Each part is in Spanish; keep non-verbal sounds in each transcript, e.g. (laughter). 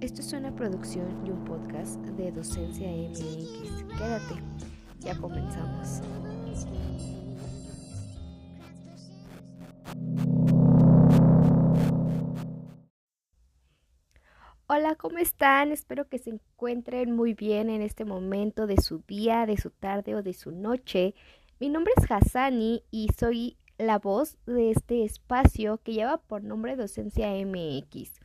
Esto es una producción y un podcast de Docencia MX. Quédate, ya comenzamos. Hola, ¿cómo están? Espero que se encuentren muy bien en este momento de su día, de su tarde o de su noche. Mi nombre es Hassani y soy la voz de este espacio que lleva por nombre Docencia MX.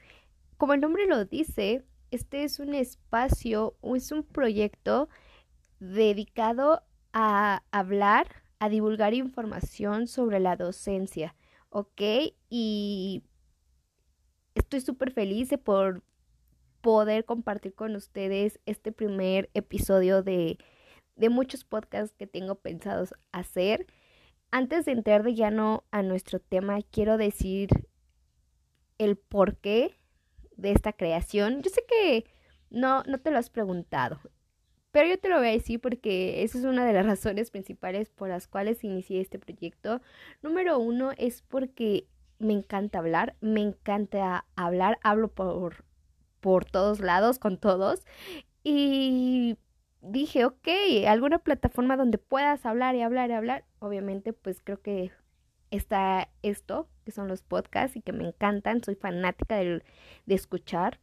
Como el nombre lo dice, este es un espacio, es un proyecto dedicado a hablar, a divulgar información sobre la docencia, ¿ok? Y estoy súper feliz de por poder compartir con ustedes este primer episodio de, de muchos podcasts que tengo pensados hacer. Antes de entrar de llano a nuestro tema, quiero decir el porqué de esta creación. Yo sé que no, no te lo has preguntado, pero yo te lo voy a decir porque esa es una de las (laughs) razones principales por las cuales inicié este proyecto. Número uno es porque me encanta hablar, me encanta hablar, hablo por, por todos lados, con todos. Y dije, ok, alguna plataforma donde puedas hablar y hablar y hablar. Obviamente, pues creo que está esto, que son los podcasts y que me encantan. Soy fanática de, de escuchar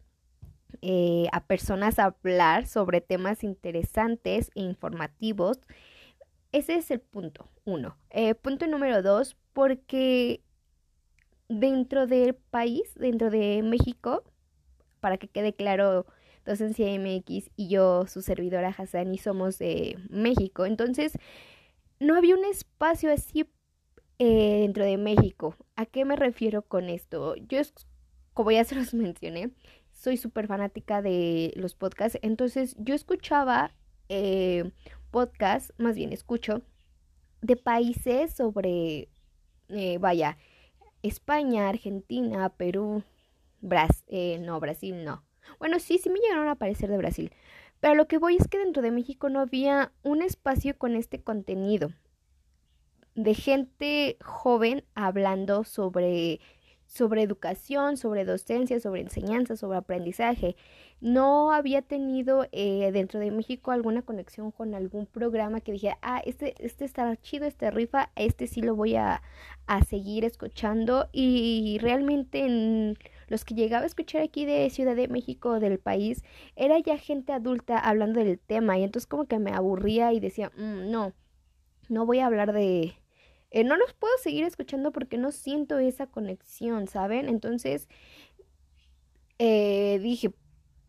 eh, a personas hablar sobre temas interesantes e informativos. Ese es el punto uno. Eh, punto número dos, porque dentro del país, dentro de México, para que quede claro, Docencia MX y yo, su servidora y somos de México. Entonces, no había un espacio así eh, dentro de México. ¿A qué me refiero con esto? Yo, como ya se los (laughs) mencioné, soy súper fanática de los podcasts. Entonces yo escuchaba eh, podcasts, más bien escucho, de países sobre, eh, vaya, España, Argentina, Perú, Brasil, no, Brasil no. Bueno, sí, sí me llegaron a aparecer de Brasil. Pero lo que voy es que dentro de México no había un espacio con este contenido de gente joven hablando sobre, sobre educación, sobre docencia, sobre enseñanza, sobre aprendizaje. No había tenido eh, dentro de México alguna conexión con algún programa que dije, ah, este, este está chido, este rifa, este sí lo voy a, a seguir escuchando. Y realmente en los que llegaba a escuchar aquí de Ciudad de México, del país, era ya gente adulta hablando del tema. Y entonces como que me aburría y decía, mm, no, no voy a hablar de, eh, no los puedo seguir escuchando porque no siento esa conexión, ¿saben? Entonces eh, dije,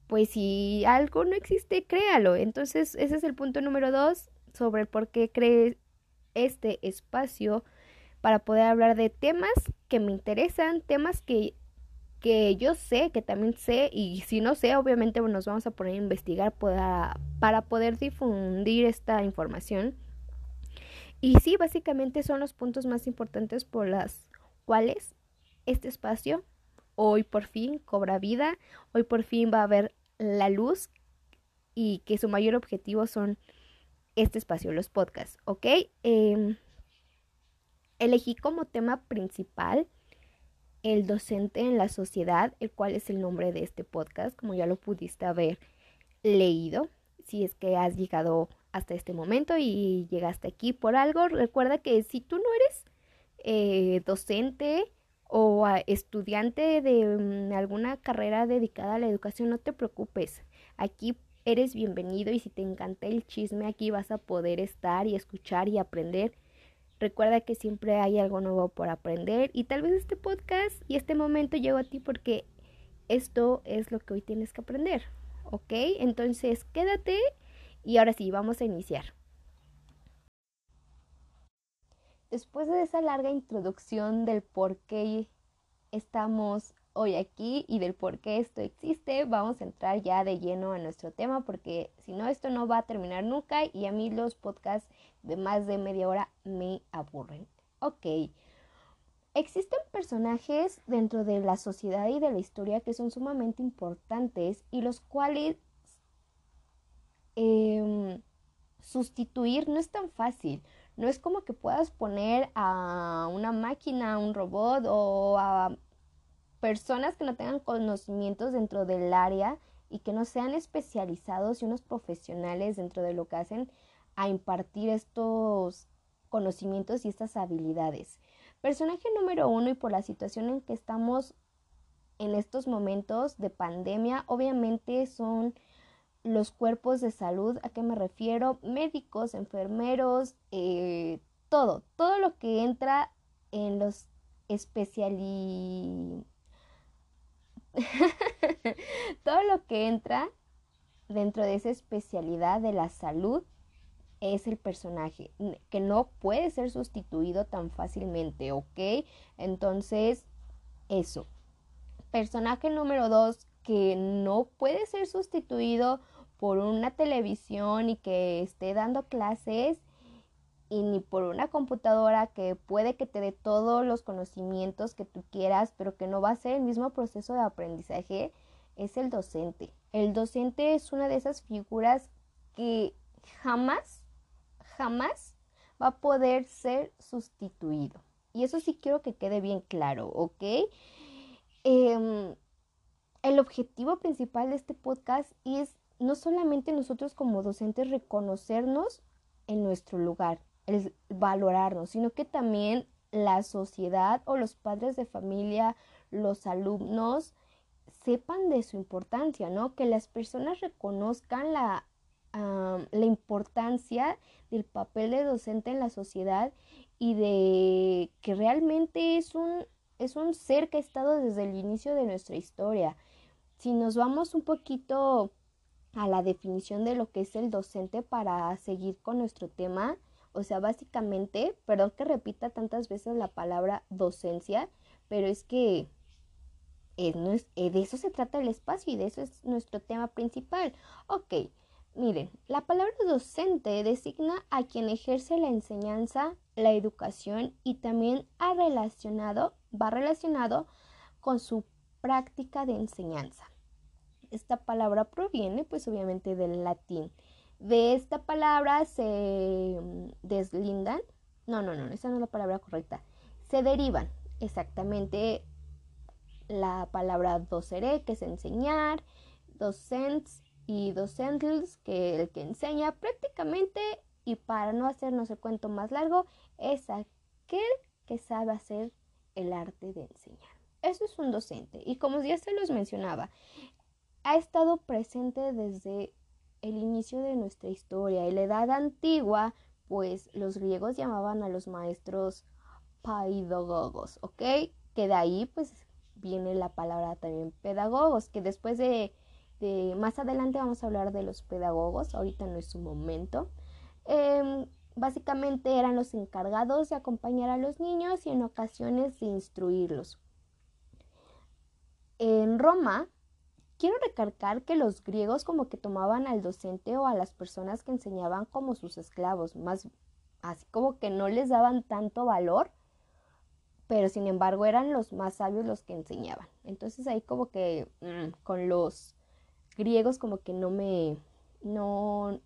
pues si algo no existe, créalo. Entonces ese es el punto número dos sobre por qué creé este espacio para poder hablar de temas que me interesan, temas que, que yo sé, que también sé, y si no sé, obviamente nos vamos a poner a investigar para, para poder difundir esta información. Y sí, básicamente son los puntos más importantes por las cuales este espacio hoy por fin cobra vida, hoy por fin va a haber la luz y que su mayor objetivo son este espacio, los podcasts, ¿ok? Em, elegí como tema principal el docente en la sociedad, el cual es el nombre de este podcast, como ya lo pudiste haber leído, si es que has llegado hasta este momento y llegaste aquí por algo, recuerda que si tú no eres eh, docente o estudiante de mm, alguna carrera dedicada a la educación, no te preocupes. Aquí eres bienvenido y si te encanta el chisme, aquí vas a poder estar y escuchar y aprender. Recuerda que siempre hay algo nuevo por aprender y tal vez este podcast y este momento llegó a ti porque esto es lo que hoy tienes que aprender. ¿Ok? Entonces quédate y ahora sí, vamos a iniciar. Después de esa larga introducción del por qué estamos hoy aquí y del por qué esto existe, vamos a entrar ya de lleno a nuestro tema porque si no esto no va a terminar nunca y a mí los podcasts de más de media hora me aburren. Ok. Existen personajes dentro de la sociedad y de la historia que son sumamente importantes y los cuales Em, sustituir no es tan fácil. No es como que puedas poner a una máquina, a un robot o a personas que no tengan conocimientos dentro del área y que no sean especializados y unos profesionales dentro de lo que hacen a impartir estos conocimientos y estas habilidades. Personaje número uno y por la situación en que estamos en estos momentos de pandemia, obviamente son los cuerpos de salud. ¿A qué me refiero? Médicos, enfermeros, eh, todo, todo lo que entra en los especiali... (laughs) todo lo que entra dentro de esa especialidad de la salud es el personaje, que no puede ser sustituido tan fácilmente, ¿ok? Entonces, eso. Personaje número dos, que no puede ser sustituido por una televisión y que esté dando clases y ni por una computadora que puede que te dé todos los conocimientos que tú quieras, pero que no va a ser el mismo proceso de aprendizaje, es el docente. El docente es una de esas figuras que jamás jamás va a poder ser sustituido. Y eso sí quiero que quede bien claro, ¿ok? Em, el objetivo principal de este podcast es no solamente nosotros como docentes reconocernos en nuestro lugar, el valorarnos, sino que también la sociedad o los padres de familia, los alumnos, sepan de su importancia, ¿no? Que las personas reconozcan la la importancia del papel de docente en la sociedad y de que realmente es un, es un ser que ha estado desde el inicio de nuestra historia. Si nos vamos un poquito a la definición de lo que es el docente para seguir con nuestro tema, o sea, básicamente, perdón que repita tantas veces la palabra docencia, pero es que es, de eso se trata el espacio y de eso es nuestro tema principal. Ok, Miren, la palabra docente designa a quien ejerce la enseñanza, la educación y también ha relacionado, va relacionado con su práctica de enseñanza. Esta palabra proviene pues obviamente del latín. De esta palabra se mm, deslindan, no, no, no, esa no es la palabra correcta, se derivan exactamente la palabra docere, que es enseñar, docents, y docentes que el que enseña prácticamente y para no hacernos el cuento más largo es aquel que sabe hacer el arte de enseñar. Eso es un docente. Y como ya se los mencionaba, ha estado presente desde el inicio de nuestra historia. En la edad antigua, pues los griegos llamaban a los maestros paidogogos, ¿ok? Que de ahí pues viene la palabra también pedagogos, que después de este, más adelante vamos a hablar de los pedagogos, ahorita no es su momento. Em, básicamente eran los encargados de acompañar a los niños y en ocasiones de instruirlos. En Roma, quiero recalcar que los griegos como que tomaban al docente o a las personas que enseñaban como sus esclavos, más así como que no les daban tanto valor, pero sin embargo eran los más sabios los que enseñaban. Entonces ahí como que mm, con los griegos como que no me, no,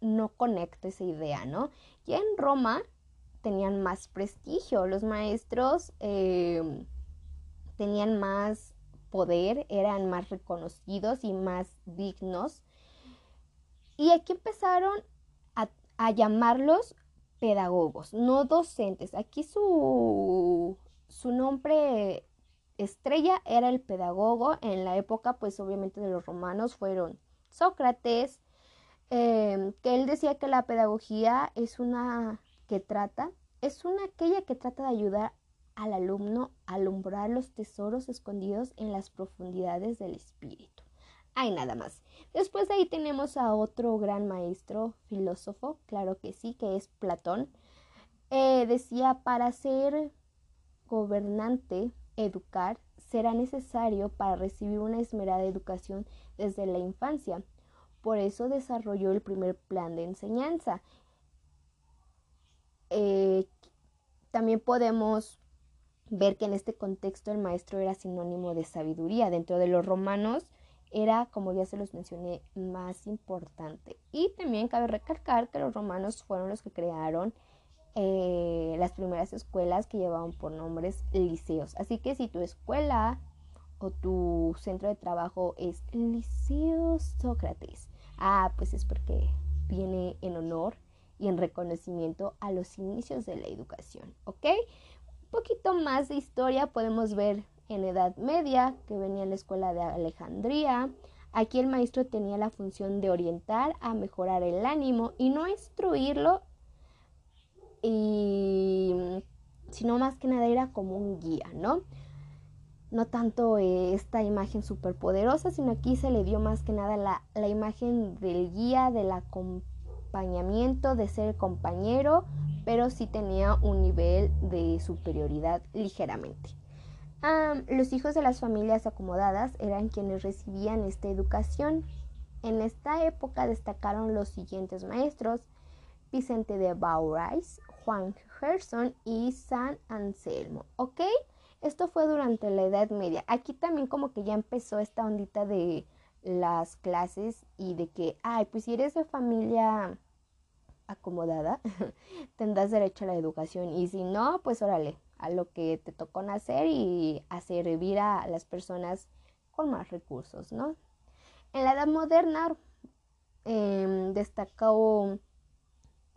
no conecto esa idea, ¿no? Ya en Roma tenían más prestigio, los maestros em, tenían más poder, eran más reconocidos y más dignos. Y aquí empezaron a, llamarlos pedagogos, no docentes. Aquí su, su nombre estrella era el pedagogo. En la época, pues obviamente de los romanos fueron Sócrates, em, que él decía que la pedagogía es una que trata, es una aquella que trata de ayudar al alumno alumbrar los tesoros escondidos en las profundidades del espíritu. Hay nada más. Después de ahí tenemos a otro gran maestro, filósofo, claro que sí, que es Platón. Eh, decía, para ser gobernante educar será necesario para recibir una esmerada educación desde la infancia. Por eso desarrolló el primer plan de enseñanza. Eh, también podemos ver que en este contexto el maestro era sinónimo de sabiduría. Dentro de los romanos, era, como ya se los mencioné, más importante. Y también cabe recalcar que los romanos fueron los que crearon eh, las primeras escuelas que llevaban por nombres liceos. Así que si tu escuela o tu centro de trabajo es Liceo Sócrates, ah, pues es porque viene en honor y en reconocimiento a los inicios de la educación, ¿ok? Poquito más de historia podemos ver en Edad Media, que venía en la escuela de Alejandría. Aquí el maestro tenía la función de orientar a mejorar el ánimo y no instruirlo, y, sino más que nada era como un guía, ¿no? No tanto esta imagen súper poderosa, sino aquí se le dio más que nada la, la imagen del guía, del acompañamiento, de ser compañero, pero sí tenía un nivel de superioridad ligeramente los hijos de las familias acomodadas eran quienes recibían esta educación. En esta época destacaron los siguientes maestros, Vicente de Baurais, Juan Gerson y San Anselmo. ¿Ok? Esto fue durante la Edad Media. Aquí también como que ya empezó esta ondita de las clases y de que, ay, pues si eres de familia acomodada, (laughs) tendrás derecho a la educación y si no, pues órale, a lo que te tocó nacer y a servir a las personas con más recursos, ¿no? En la edad moderna em, destacó,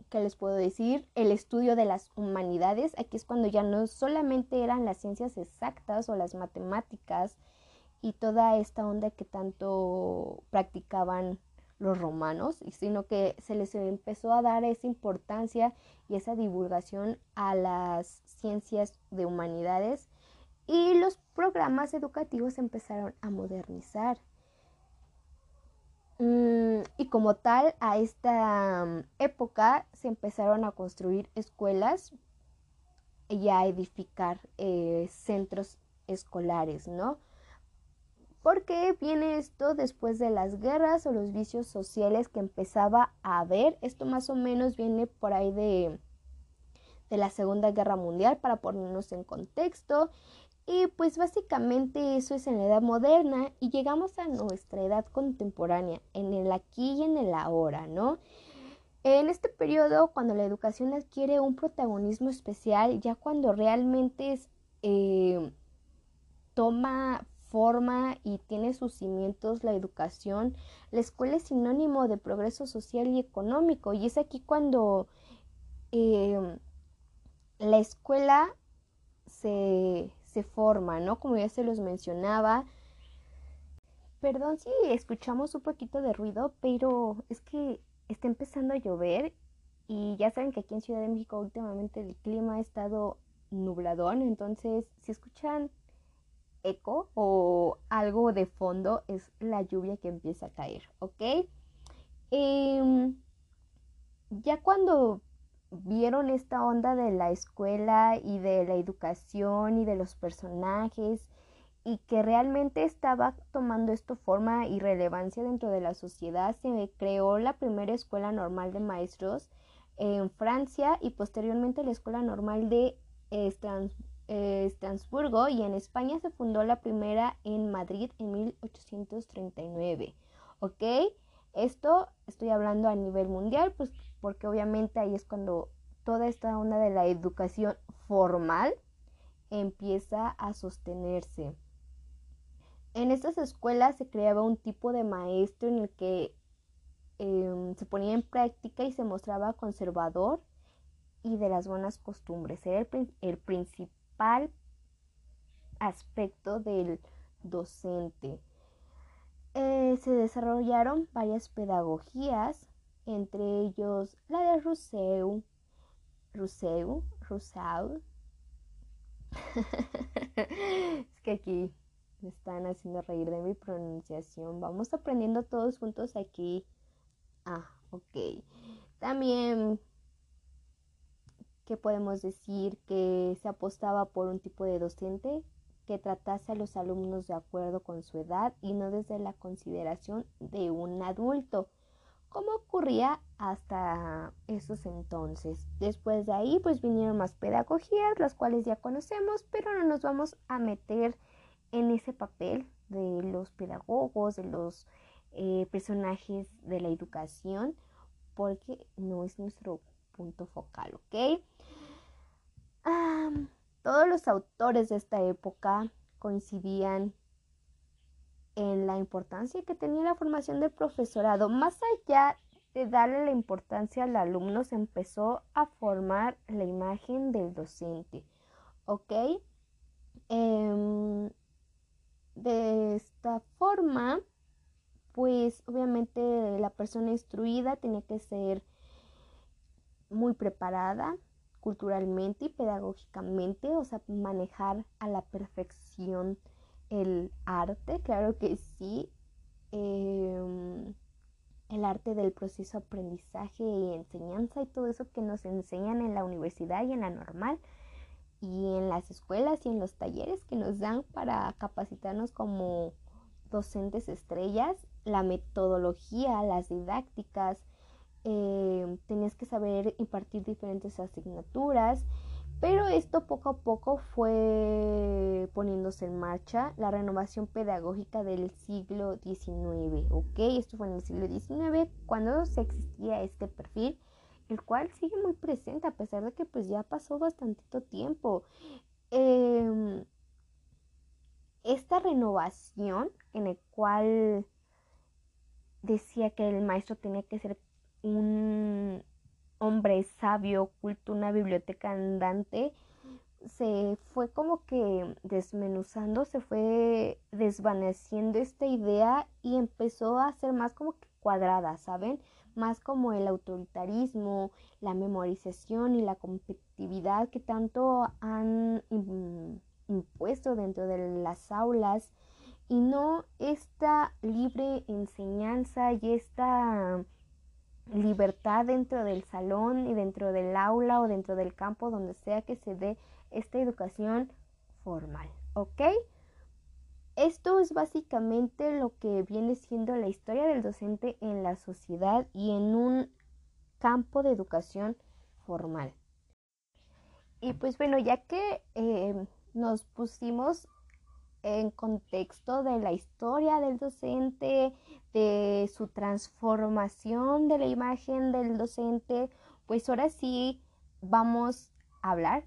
¿qué les puedo decir? El estudio de las humanidades. Aquí es cuando ya no solamente eran las ciencias exactas o las matemáticas y toda esta onda que tanto practicaban los romanos, sino que se les empezó a dar esa importancia y esa divulgación a las ciencias de humanidades y los programas educativos empezaron a modernizar. Mm, y como tal, a esta mm, época se empezaron a construir escuelas y a edificar eh, centros escolares, ¿no? ¿Por qué viene esto después de las guerras o los vicios sociales que empezaba a haber? Esto más o menos viene por ahí de, de la Segunda Guerra Mundial para ponernos en contexto. Y pues básicamente eso es en la edad moderna y llegamos a nuestra edad contemporánea, en el aquí y en el ahora, ¿no? En este periodo, cuando la educación adquiere un protagonismo especial, ya cuando realmente es, eh, toma forma y tiene sus cimientos la educación, la escuela es sinónimo de progreso social y económico y es aquí cuando em, la escuela se, se forma, ¿no? Como ya se los mencionaba. Perdón si escuchamos un poquito de ruido, pero es que está empezando a llover y ya saben que aquí en Ciudad de México últimamente el clima ha estado nubladón, entonces si escuchan eco o algo de fondo es la lluvia que empieza a caer, ¿ok? Em, ya cuando vieron esta onda de la escuela y de la educación y de los personajes y que realmente estaba tomando esto forma y relevancia dentro de la sociedad, se creó la primera escuela normal de maestros en Francia y posteriormente la escuela normal de eh, Estrasburgo y en España se fundó la primera en Madrid en 1839. ¿Ok? Esto estoy hablando a nivel mundial, pues porque obviamente ahí es cuando toda esta onda de la educación formal empieza a sostenerse. En estas escuelas se creaba un tipo de maestro en el que em, se ponía en práctica y se mostraba conservador y de las buenas costumbres. Era el, el principal aspecto del docente. Eh, se desarrollaron varias pedagogías, entre ellos la de Rousseau, Rousseau, Rousseau. (laughs) es que aquí me están haciendo reír de mi pronunciación. Vamos aprendiendo todos juntos aquí. Ah, ok. También que podemos decir que se apostaba por un tipo de docente que tratase a los alumnos de acuerdo con su edad y no desde la consideración de un adulto, como ocurría hasta esos entonces. Después de ahí, pues vinieron más pedagogías, las cuales ya conocemos, pero no nos vamos a meter en ese papel de los pedagogos, de los eh, personajes de la educación, porque no es nuestro punto focal, ¿ok? todos los autores de esta época coincidían en la importancia que tenía la formación del profesorado. Más allá de darle la importancia al alumno, se empezó a formar la imagen del docente. ¿Ok? Em, de esta forma, pues obviamente la persona instruida tenía que ser muy preparada culturalmente y pedagógicamente, o sea, manejar a la perfección el arte, claro que sí. Em, el arte del proceso aprendizaje y enseñanza y todo eso que nos enseñan en la universidad y en la normal y en las escuelas y en los talleres que nos dan para capacitarnos como docentes estrellas, la metodología, las didácticas, eh, tenías que saber impartir diferentes asignaturas, pero esto poco a poco fue poniéndose en marcha la renovación pedagógica del siglo XIX, ¿ok? Esto fue en el siglo XIX cuando se existía este perfil, el cual sigue muy presente a pesar de que pues ya pasó bastantito tiempo. Em, esta renovación en el cual decía que el maestro tenía que ser un hombre sabio, oculto, una biblioteca andante, se fue como que desmenuzando, se fue desvaneciendo esta idea y empezó a ser más como que cuadrada, ¿saben? Más como el autoritarismo, la memorización y la competitividad que tanto han impuesto dentro de las aulas y no esta libre enseñanza y esta libertad dentro del salón y dentro del aula o dentro del campo donde sea que se dé esta educación formal, ¿ok? Esto es básicamente lo que viene siendo la historia del docente en la sociedad y en un campo de educación formal. Y pues bueno, ya que eh, nos pusimos en contexto de la historia del docente, de su transformación de la imagen del docente, pues ahora sí vamos a hablar,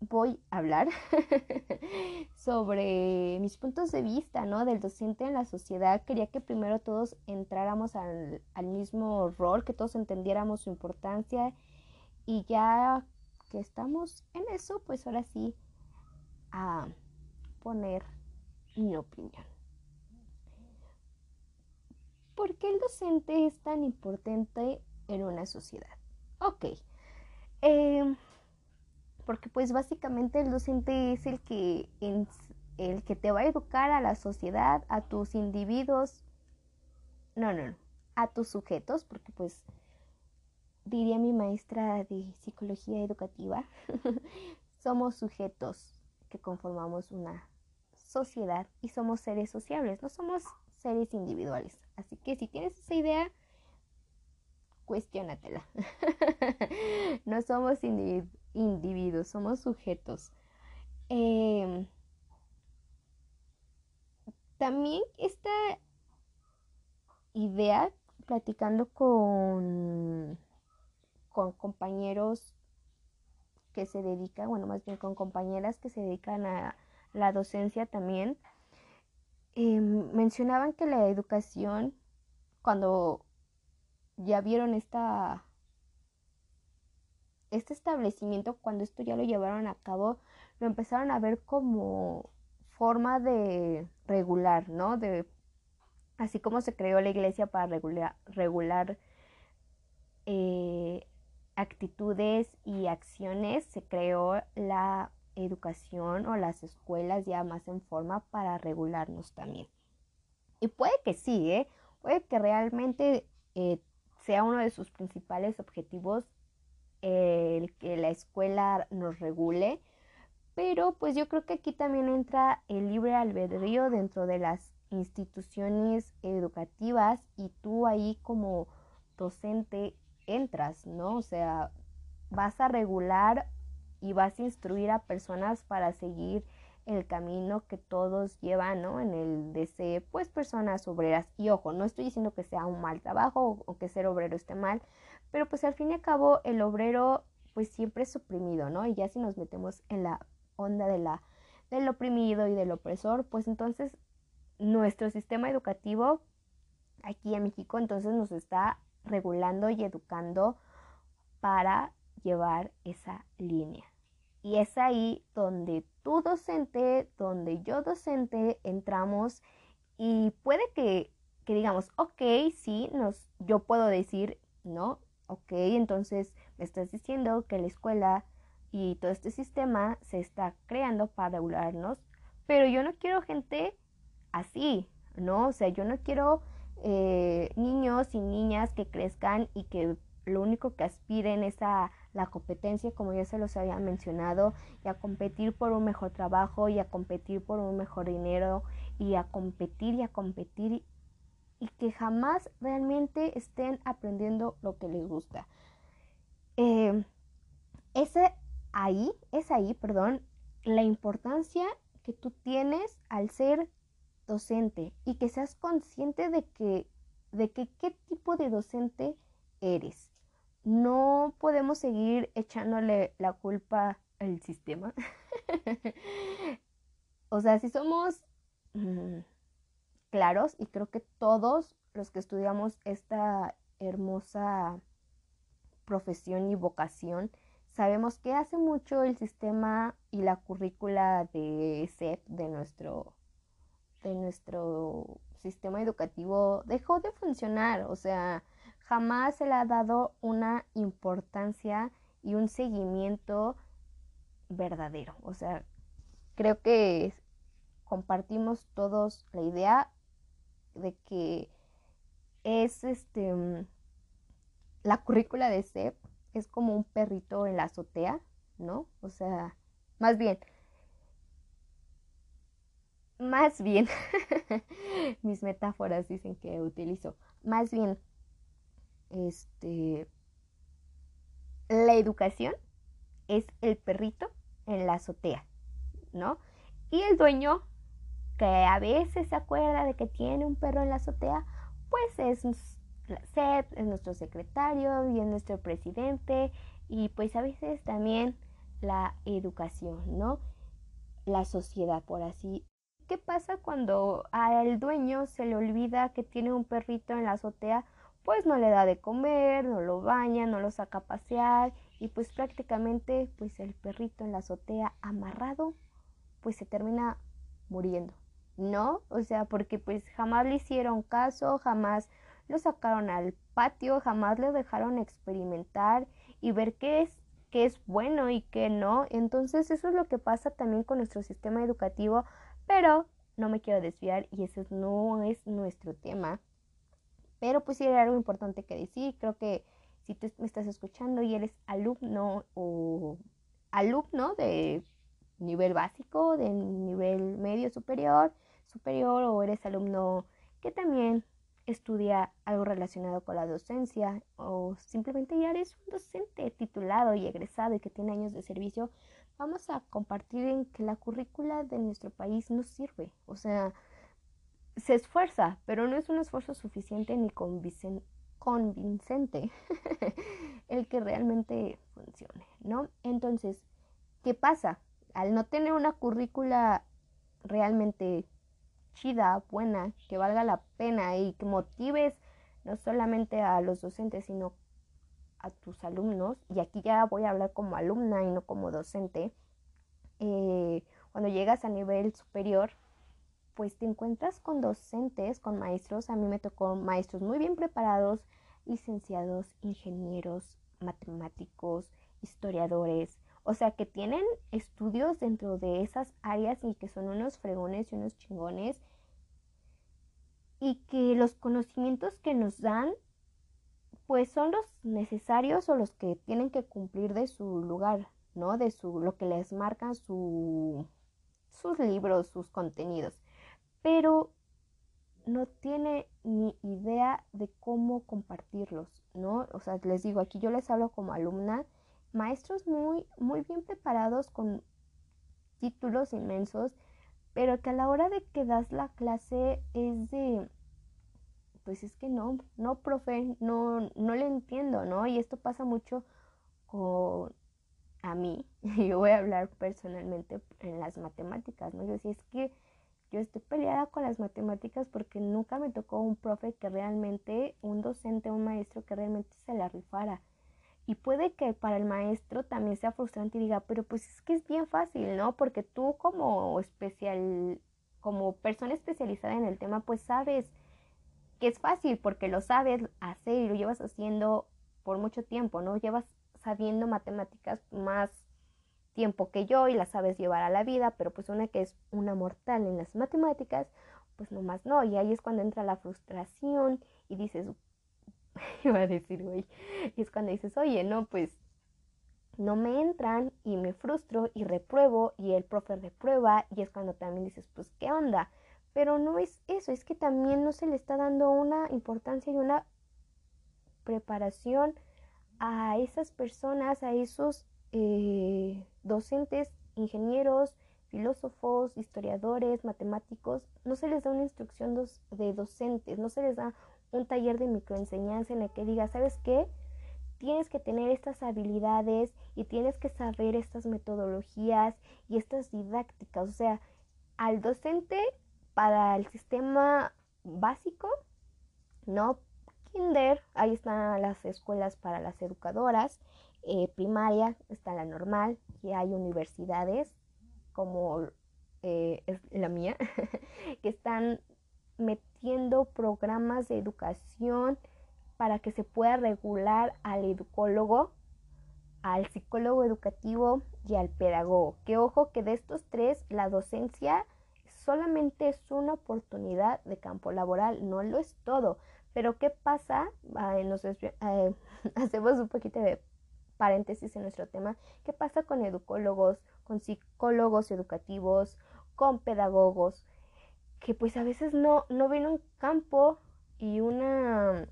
voy a hablar (laughs) sobre mis puntos de vista, ¿no? Del docente en la sociedad. Quería que primero todos entráramos al, al mismo rol, que todos entendiéramos su importancia y ya que estamos en eso, pues ahora sí a poner mi opinión. ¿Por qué el docente es tan importante en una sociedad? Ok. Em, porque pues básicamente el docente es el que, el que te va a educar a la sociedad, a tus individuos, no, no, no, a tus sujetos, porque pues diría mi maestra de psicología educativa, (laughs) somos sujetos que conformamos una sociedad y somos seres sociables, no somos seres individuales. Así que si tienes esa idea, cuestionatela. (laughs) no somos individuos, somos sujetos. Em, también esta idea, platicando con, con compañeros que se dedican, bueno, más bien con compañeras que se dedican a la docencia también, em, mencionaban que la educación, cuando ya vieron esta, este establecimiento, cuando esto ya lo llevaron a cabo, lo empezaron a ver como forma de regular, ¿no? De, así como se creó la iglesia para regular, regular eh, actitudes y acciones, se creó la educación o las escuelas ya más en forma para regularnos también. Y puede que sí, ¿eh? puede que realmente eh, sea uno de sus principales objetivos el que la escuela nos regule, pero pues yo creo que aquí también entra el libre albedrío dentro de las instituciones educativas y tú ahí como docente entras, ¿no? O sea, vas a regular y vas a instruir a personas para seguir el camino que todos llevan, ¿no? En el de ser, pues, personas obreras. Y ojo, no estoy diciendo que sea un mal trabajo o, que ser obrero esté mal, pero pues al fin y al cabo el obrero, pues, siempre es suprimido, ¿no? Y ya si nos metemos en la onda de la, del oprimido y del opresor, pues entonces nuestro sistema educativo aquí en México entonces nos está regulando y educando para llevar esa línea. Y es ahí donde tú docente, donde yo docente entramos y puede que, que digamos, ok, sí, nos, yo puedo decir, no, ok, entonces me estás diciendo que la escuela y todo este sistema se está creando para regularnos, pero yo no quiero gente así, ¿no? O sea, yo no quiero eh, niños y niñas que crezcan y que lo único que aspiren es a la competencia, como ya se los había mencionado, y a competir por un mejor trabajo y a competir por un mejor dinero y a competir y a competir y que jamás realmente estén aprendiendo lo que les gusta. Eh, ese ahí, es ahí, perdón, la importancia que tú tienes al ser docente y que seas consciente de que, de que qué tipo de docente eres. No podemos seguir echándole la culpa al sistema. (laughs) o sea, si somos mm, claros, y creo que todos los que estudiamos esta hermosa profesión y vocación, sabemos que hace mucho el sistema y la currícula de SEP, de nuestro de nuestro sistema educativo dejó de funcionar, o sea, jamás se le ha dado una importancia y un seguimiento verdadero. O sea, creo que compartimos todos la idea de que es este mm, la currícula de SEP es como un perrito en la azotea, ¿no? O sea, más bien, más bien, (laughs) mis metáforas dicen que utilizo, más bien, este, la educación es el perrito en la azotea, ¿no? Y el dueño, que a veces se acuerda de que tiene un perro en la azotea, pues es es nuestro secretario y es nuestro presidente, y pues a veces también la educación, ¿no? La sociedad, por así ¿Qué pasa cuando al dueño se le olvida que tiene un perrito en la azotea? Pues no le da de comer, no lo baña, no lo saca a pasear y pues prácticamente pues el perrito en la azotea amarrado pues se termina muriendo, ¿no? O sea, porque pues jamás le hicieron caso, jamás lo sacaron al patio, jamás le dejaron experimentar y ver qué es qué es bueno y qué no. Entonces eso es lo que pasa también con nuestro sistema educativo pero no me quiero desviar y ese no es nuestro tema. Pero pues sí era algo importante que decir. Creo que si tú me estás escuchando y eres alumno o alumno de nivel básico, de nivel medio superior, superior o eres alumno que también estudia algo relacionado con la docencia o simplemente ya eres un docente titulado y egresado y que tiene años de servicio, vamos a compartir en que la currícula de nuestro país no sirve. O sea, se esfuerza, pero no es un esfuerzo suficiente ni convincente (laughs) el que realmente funcione, ¿no? Entonces, ¿qué pasa? Al no tener una currícula realmente chida, buena, que valga la pena y que motives no solamente a los docentes, sino a tus alumnos, y aquí ya voy a hablar como alumna y no como docente, eh, cuando llegas a nivel superior, pues te encuentras con docentes, con maestros, a mí me tocó maestros muy bien preparados, licenciados, ingenieros, matemáticos, historiadores, o sea que tienen estudios dentro de esas áreas y que son unos fregones y unos chingones y que los conocimientos que nos dan pues son los necesarios o los que tienen que cumplir de su lugar, ¿no? De su, lo que les marcan su, sus libros, sus contenidos. Pero no tiene ni idea de cómo compartirlos, ¿no? O sea, les digo, aquí yo les hablo como alumna, maestros muy, muy bien preparados con títulos inmensos, pero que a la hora de que das la clase es de, pues es que no, no, profe, no, no le entiendo, ¿no? Y esto pasa mucho con a mí, (laughs) yo voy a hablar personalmente en las matemáticas, ¿no? Yo decía, es que yo estoy peleada con las matemáticas porque nunca me tocó un profe que realmente, un docente, un maestro que realmente se la rifara. Y puede que para el maestro también sea frustrante y diga, pero pues es que es bien fácil, ¿no? Porque tú como especial, como persona especializada en el tema, pues sabes que es fácil porque lo sabes hacer y lo llevas haciendo por mucho tiempo, ¿no? Llevas sabiendo matemáticas más tiempo que yo y la sabes llevar a la vida, pero pues una que es una mortal en las matemáticas, pues nomás no. Y ahí es cuando entra la frustración y dices, (laughs) iba a decir, güey, y es cuando dices, oye, no, pues no me entran y me frustro y repruebo y el profe reprueba y es cuando también dices, pues, ¿qué onda? Pero no es eso, es que también no se le está dando una importancia y una preparación a esas personas, a esos eh, docentes, ingenieros, filósofos, historiadores, matemáticos, no se les da una instrucción de docentes, no se les da un taller de microenseñanza en el que diga, ¿sabes qué? Tienes que tener estas habilidades y tienes que saber estas metodologías y estas didácticas. O sea, al docente para el sistema básico, no kinder, ahí están las escuelas para las educadoras, eh, primaria está la normal y hay universidades como eh, la mía (laughs) que están metiendo programas de educación para que se pueda regular al educólogo, al psicólogo educativo y al pedagogo. Que ojo que de estos tres la docencia solamente es una oportunidad de campo laboral, no lo es todo. Pero ¿qué pasa? Eh, (laughs) hacemos un poquito de paréntesis en nuestro tema. ¿Qué pasa con educólogos, con psicólogos educativos, con pedagogos? Que pues a veces no, no ven un campo y una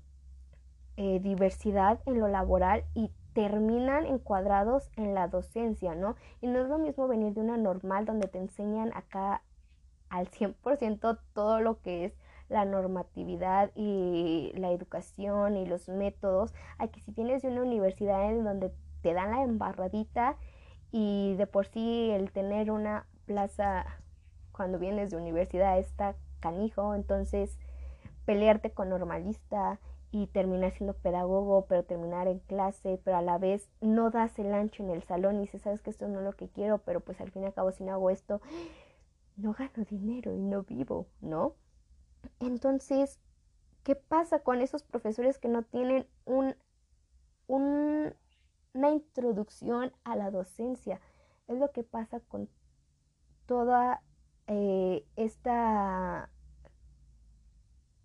eh, diversidad en lo laboral y terminan encuadrados en la docencia, ¿no? Y no es lo mismo venir de una normal donde te enseñan acá al 100% todo lo que es la normatividad y la educación y los métodos, a que si tienes de una universidad en donde te dan la embarradita y de por sí el tener una plaza cuando vienes de universidad está canijo, entonces pelearte con normalista y terminar siendo pedagogo, pero terminar en clase, pero a la vez no das el ancho en el salón y dices, sabes que esto no es lo que quiero, pero pues al fin y al cabo si no hago esto, no gano dinero y no vivo, ¿no? Entonces, ¿qué pasa con esos profesores que no tienen un, una introducción a la docencia? Es lo que pasa con toda eh, esta...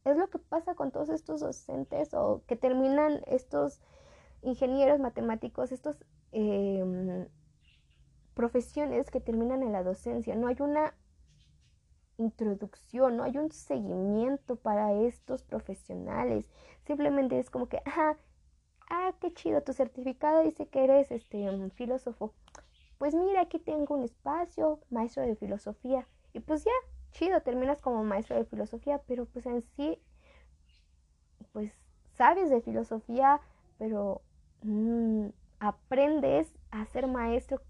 Es lo que pasa con todos estos docentes o que terminan estos ingenieros matemáticos, estos em, profesiones que terminan en la docencia. No hay una introducción, no hay un seguimiento para estos profesionales. Simplemente es como que, ajá, ah, qué chido, tu certificado dice que eres este filósofo. Pues mira, aquí tengo un espacio, maestro de filosofía. Y pues ya, chido, terminas como maestro de filosofía, pero pues en sí, pues sabes de filosofía, pero mm, aprendes a ser maestro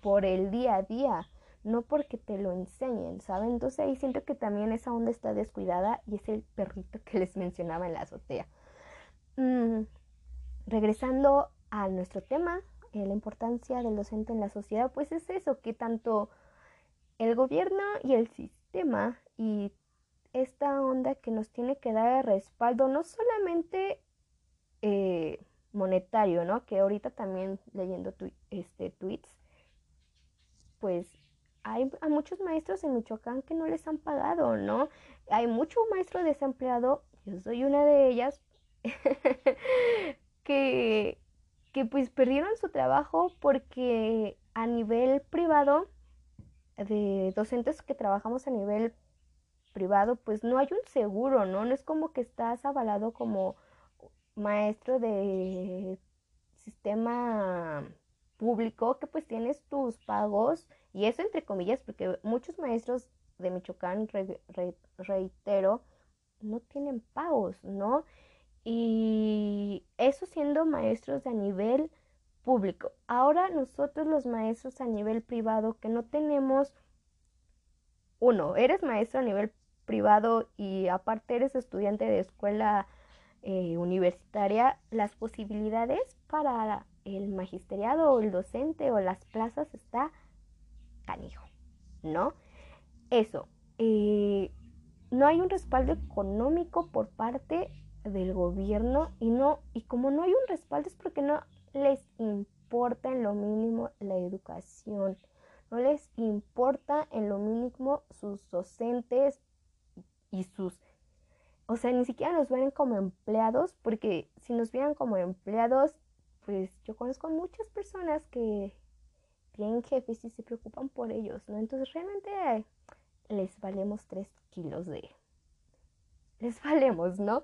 por el día a día no porque te lo enseñen, ¿saben? Entonces ahí siento que también esa onda está descuidada y es el perrito que les mencionaba en la azotea. Mm, regresando a nuestro tema, eh, la importancia del docente en la sociedad, pues es eso, que tanto el gobierno y el sistema y esta onda que nos tiene que dar respaldo, no solamente eh, monetario, ¿no? Que ahorita también leyendo este, tweets, pues hay a muchos maestros en Michoacán que no les han pagado, ¿no? Hay mucho maestro desempleado, yo soy una de ellas, (laughs) que, que pues perdieron su trabajo porque a nivel privado, de docentes que trabajamos a nivel privado, pues no hay un seguro, ¿no? No es como que estás avalado como maestro de sistema público que pues tienes tus pagos y eso entre comillas porque muchos maestros de Michoacán, reitero, no tienen pagos, ¿no? Y eso siendo maestros a nivel público. Ahora nosotros los maestros a nivel privado que no tenemos, uno, eres maestro a nivel privado y aparte eres estudiante de escuela eh, universitaria, las posibilidades para el magisteriado o el docente o las plazas está canijo, ¿no? Eso, eh, no hay un respaldo económico por parte del gobierno y no y como no hay un respaldo es porque no les importa en lo mínimo la educación, no les importa en lo mínimo sus docentes y sus o sea, ni siquiera nos ven como empleados, porque si nos vieran como empleados, pues yo conozco muchas personas que tienen jefes y se preocupan por ellos, ¿no? Entonces realmente les valemos tres kilos de... Les valemos, ¿no?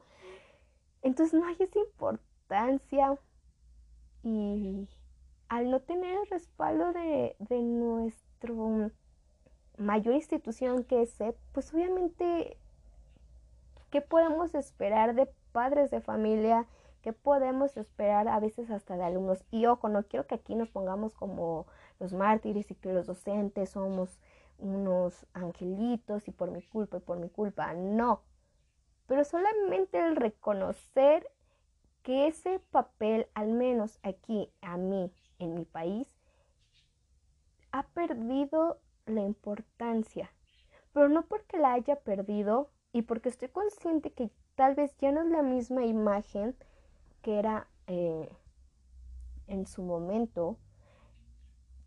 Entonces no hay esa importancia y al no tener el respaldo de, de nuestro mayor institución que es CEP, pues obviamente ¿Qué podemos esperar de padres de familia? ¿Qué podemos esperar a veces hasta de alumnos? Y ojo, no quiero que aquí nos pongamos como los mártires y que los docentes somos unos angelitos y por mi culpa y por mi culpa. No. Pero solamente el reconocer que ese papel, al menos aquí, a mí, en mi país, ha perdido la importancia. Pero no porque la haya perdido, y porque estoy consciente que tal vez ya no es la misma imagen que era eh, en su momento,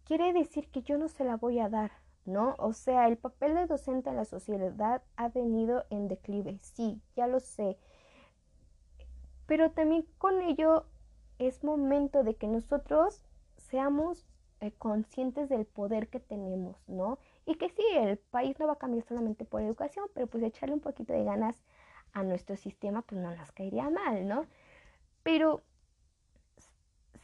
quiere decir que yo no se la voy a dar, ¿no? O sea, el papel de docente en la sociedad ha venido en declive, sí, ya lo sé, pero también con ello es momento de que nosotros seamos eh, conscientes del poder que tenemos, ¿no? Y que sí, el país no va a cambiar solamente por educación, pero pues echarle un poquito de ganas a nuestro sistema, pues no nos caería mal, ¿no? Pero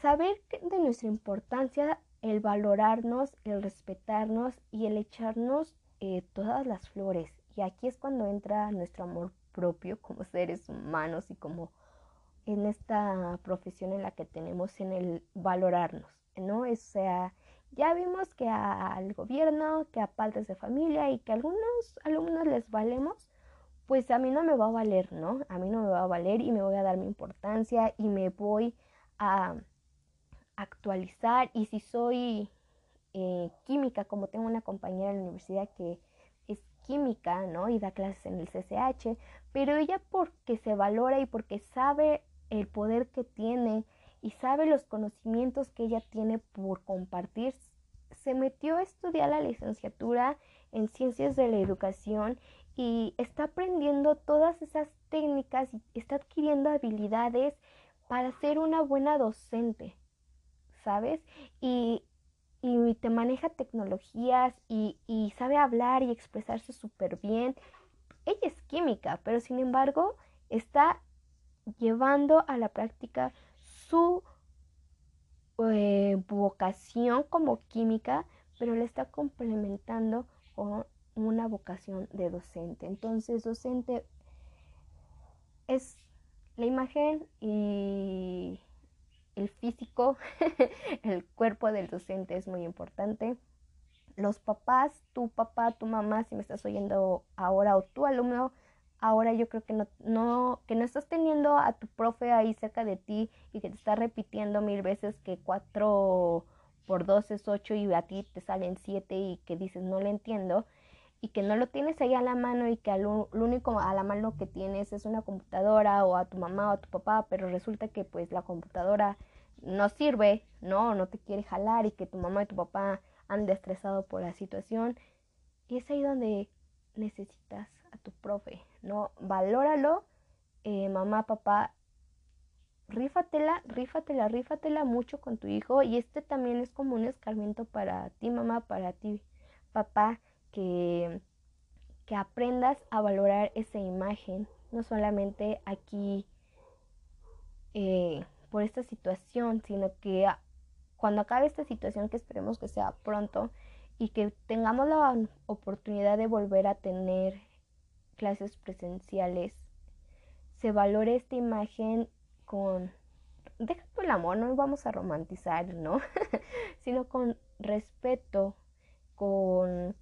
saber de nuestra importancia, el valorarnos, el respetarnos y el echarnos eh, todas las flores. Y aquí es cuando entra nuestro amor propio como seres humanos y como en esta profesión en la que tenemos en el valorarnos, ¿no? O sea, ya vimos que al gobierno, que a padres de familia y que a algunos alumnos les valemos, pues a mí no me va a valer, ¿no? A mí no me va a valer y me voy a dar mi importancia y me voy a actualizar y si soy eh, química, como tengo una compañera en la universidad que es química, ¿no? Y da clases en el CCH, pero ella porque se valora y porque sabe el poder que tiene y sabe los conocimientos que ella tiene por compartir, se metió a estudiar la licenciatura en ciencias de la educación y está aprendiendo todas esas técnicas y está adquiriendo habilidades para ser una buena docente, ¿sabes? Y, y te maneja tecnologías y, y sabe hablar y expresarse súper bien. Ella es química, pero sin embargo está llevando a la práctica su eh, vocación como química, pero le está complementando con una vocación de docente. Entonces, docente es la imagen y el físico, (laughs) el cuerpo del docente es muy importante. Los papás, tu papá, tu mamá, si me estás oyendo ahora, o tu alumno, ahora yo creo que no, que no estás teniendo a tu profe ahí cerca de ti y que te está repitiendo mil veces que 4 por 2 es 8 y a ti te salen 7 y que dices no lo entiendo y que no lo tienes ahí a la mano y que lo, único a la mano que tienes es una computadora o a tu mamá o a tu papá, pero resulta que pues la computadora no sirve, no, no te quiere jalar y que tu mamá y tu papá han estresado por la situación. Y es ahí donde necesitas a tu profe, ¿no? Valóralo, eh, mamá, papá, rífatela, rífatela, rífatela mucho con tu hijo y este también es como un escarmiento para ti, mamá, para ti, papá, que, que aprendas a valorar esa imagen, no solamente aquí eh, por esta situación, sino que cuando acabe esta situación, que esperemos que sea pronto, y que tengamos la oportunidad de volver a tener clases presenciales, se valore esta imagen con, deja el amor, no vamos a romantizar, ¿no? (laughs) sino con respeto, con,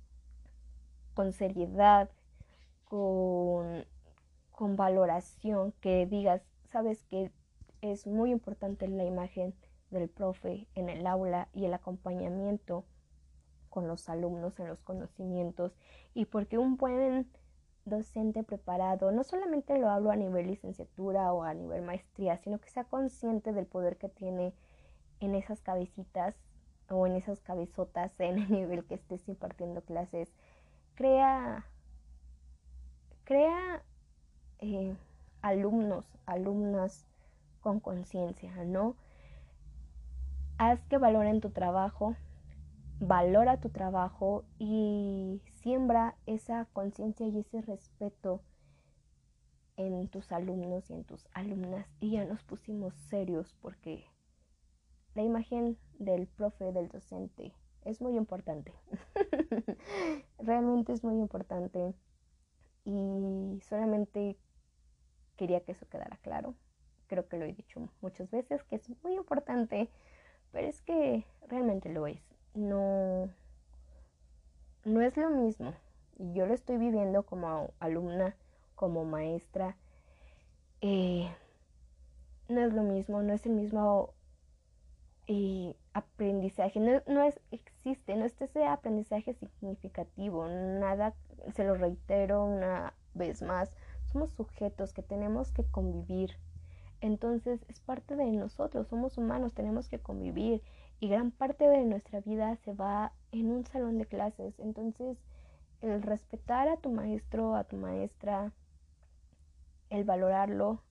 con seriedad, con, con valoración, que digas, sabes que es muy importante la imagen del profe en el aula y el acompañamiento con los alumnos en los conocimientos y porque un buen docente preparado no solamente lo hablo a nivel licenciatura o a nivel maestría, sino que sea consciente del poder que tiene en esas cabecitas o en esas cabezotas (laughs) en el nivel que estés impartiendo clases, crea, crea eh, alumnos, alumnas con conciencia, ¿no? haz que valoren tu trabajo, valora tu trabajo y siembra esa conciencia y ese respeto en tus alumnos y en tus alumnas. Y ya nos pusimos serios porque la imagen del profe, del docente, es muy importante. (laughs) Realmente es muy importante. Y solamente quería que eso quedara claro. Creo que lo he dicho muchas veces, que es muy importante pero es que realmente lo es. No, no es lo mismo. Y yo lo estoy viviendo como alumna, como maestra. Eh, no es lo mismo, no es el mismo eh, aprendizaje. No, no es, existe, no es ese aprendizaje significativo. Nada, se lo reitero una vez más. Somos sujetos que tenemos que convivir entonces es parte de nosotros, somos humanos, tenemos que convivir y gran parte de nuestra vida se va en un salón de clases. Entonces el respetar a tu maestro, a tu maestra, el valorarlo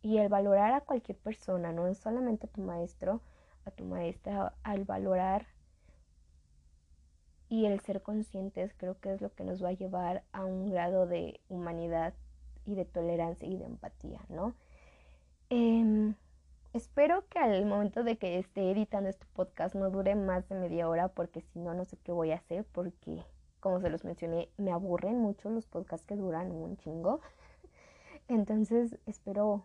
y el valorar a cualquier persona, no solamente a tu maestro, a tu maestra, al valorar y el ser conscientes creo que es lo que nos va a llevar a un grado de humanidad y de tolerancia y de empatía, ¿no? Em, espero que al momento de que esté editando este podcast no dure más de media hora porque si no, no sé qué voy a hacer porque, como se los mencioné, me aburren mucho los podcasts que duran un chingo. (laughs) Entonces, espero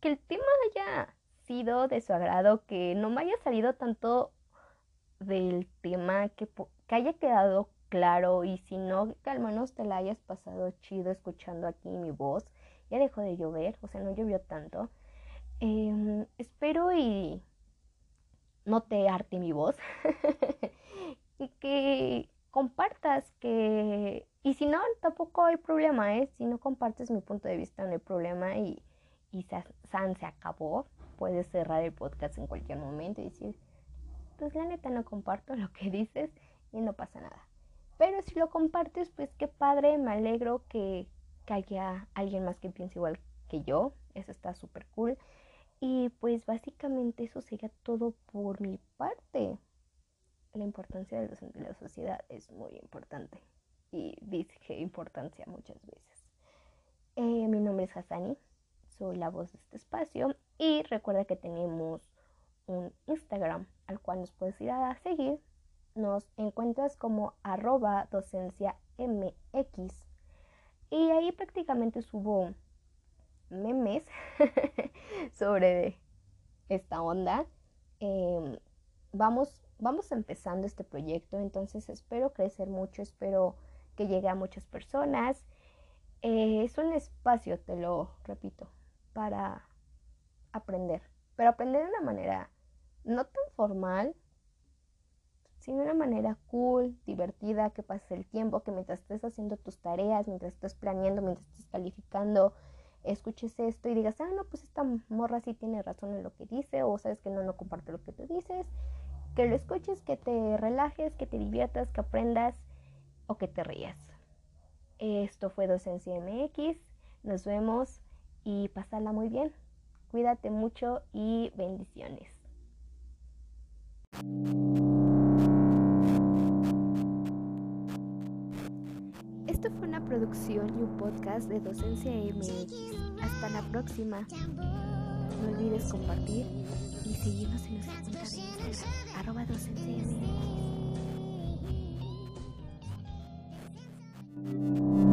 que el tema haya de su agrado, que no me haya salido tanto del tema, que, que haya quedado claro y si no, que al menos te la hayas pasado chido escuchando aquí mi voz. Ya dejó de llover, o sea, no llovió tanto. Em, espero y no te arte mi voz (laughs) y que compartas que y si no tampoco hay problema ¿eh? si no compartes mi punto de vista no hay problema y, y San se acabó puedes cerrar el podcast en cualquier momento y decir pues la neta no comparto (laughs) lo que dices y no pasa nada pero si lo compartes pues qué padre me alegro que, que haya alguien más que piense igual que yo eso está súper cool y pues básicamente eso sería todo por mi parte. La importancia de, la sociedad es muy importante y dije importancia muchas veces. Eh, mi nombre es Hassani, soy la voz de este espacio y recuerda que tenemos un Instagram al cual nos puedes ir a seguir. Nos encuentras como arroba docencia mx y ahí prácticamente subo memes (laughs) sobre esta onda. Em, vamos, vamos empezando este proyecto, entonces espero crecer mucho, espero que llegue a muchas personas. Eh, es un espacio, te lo repito, para aprender, pero aprender de una manera no tan formal, sino de una manera cool, divertida, que pases el tiempo, que mientras estés haciendo tus tareas, mientras estés planeando, mientras estés calificando, escuches esto y digas, ah, no, pues esta morra sí tiene razón en lo que dice, o sabes que no, no comparte lo que tú dices, que lo escuches, que te relajes, que te diviertas, que aprendas o que te rías. Esto fue Docencia MX, nos vemos y pasarla muy bien. Cuídate mucho y bendiciones. Esto fue una producción y un podcast de Docencia MX. Hasta la próxima. No olvides compartir y seguirnos en nuestra cuenta de arroba docencia MX.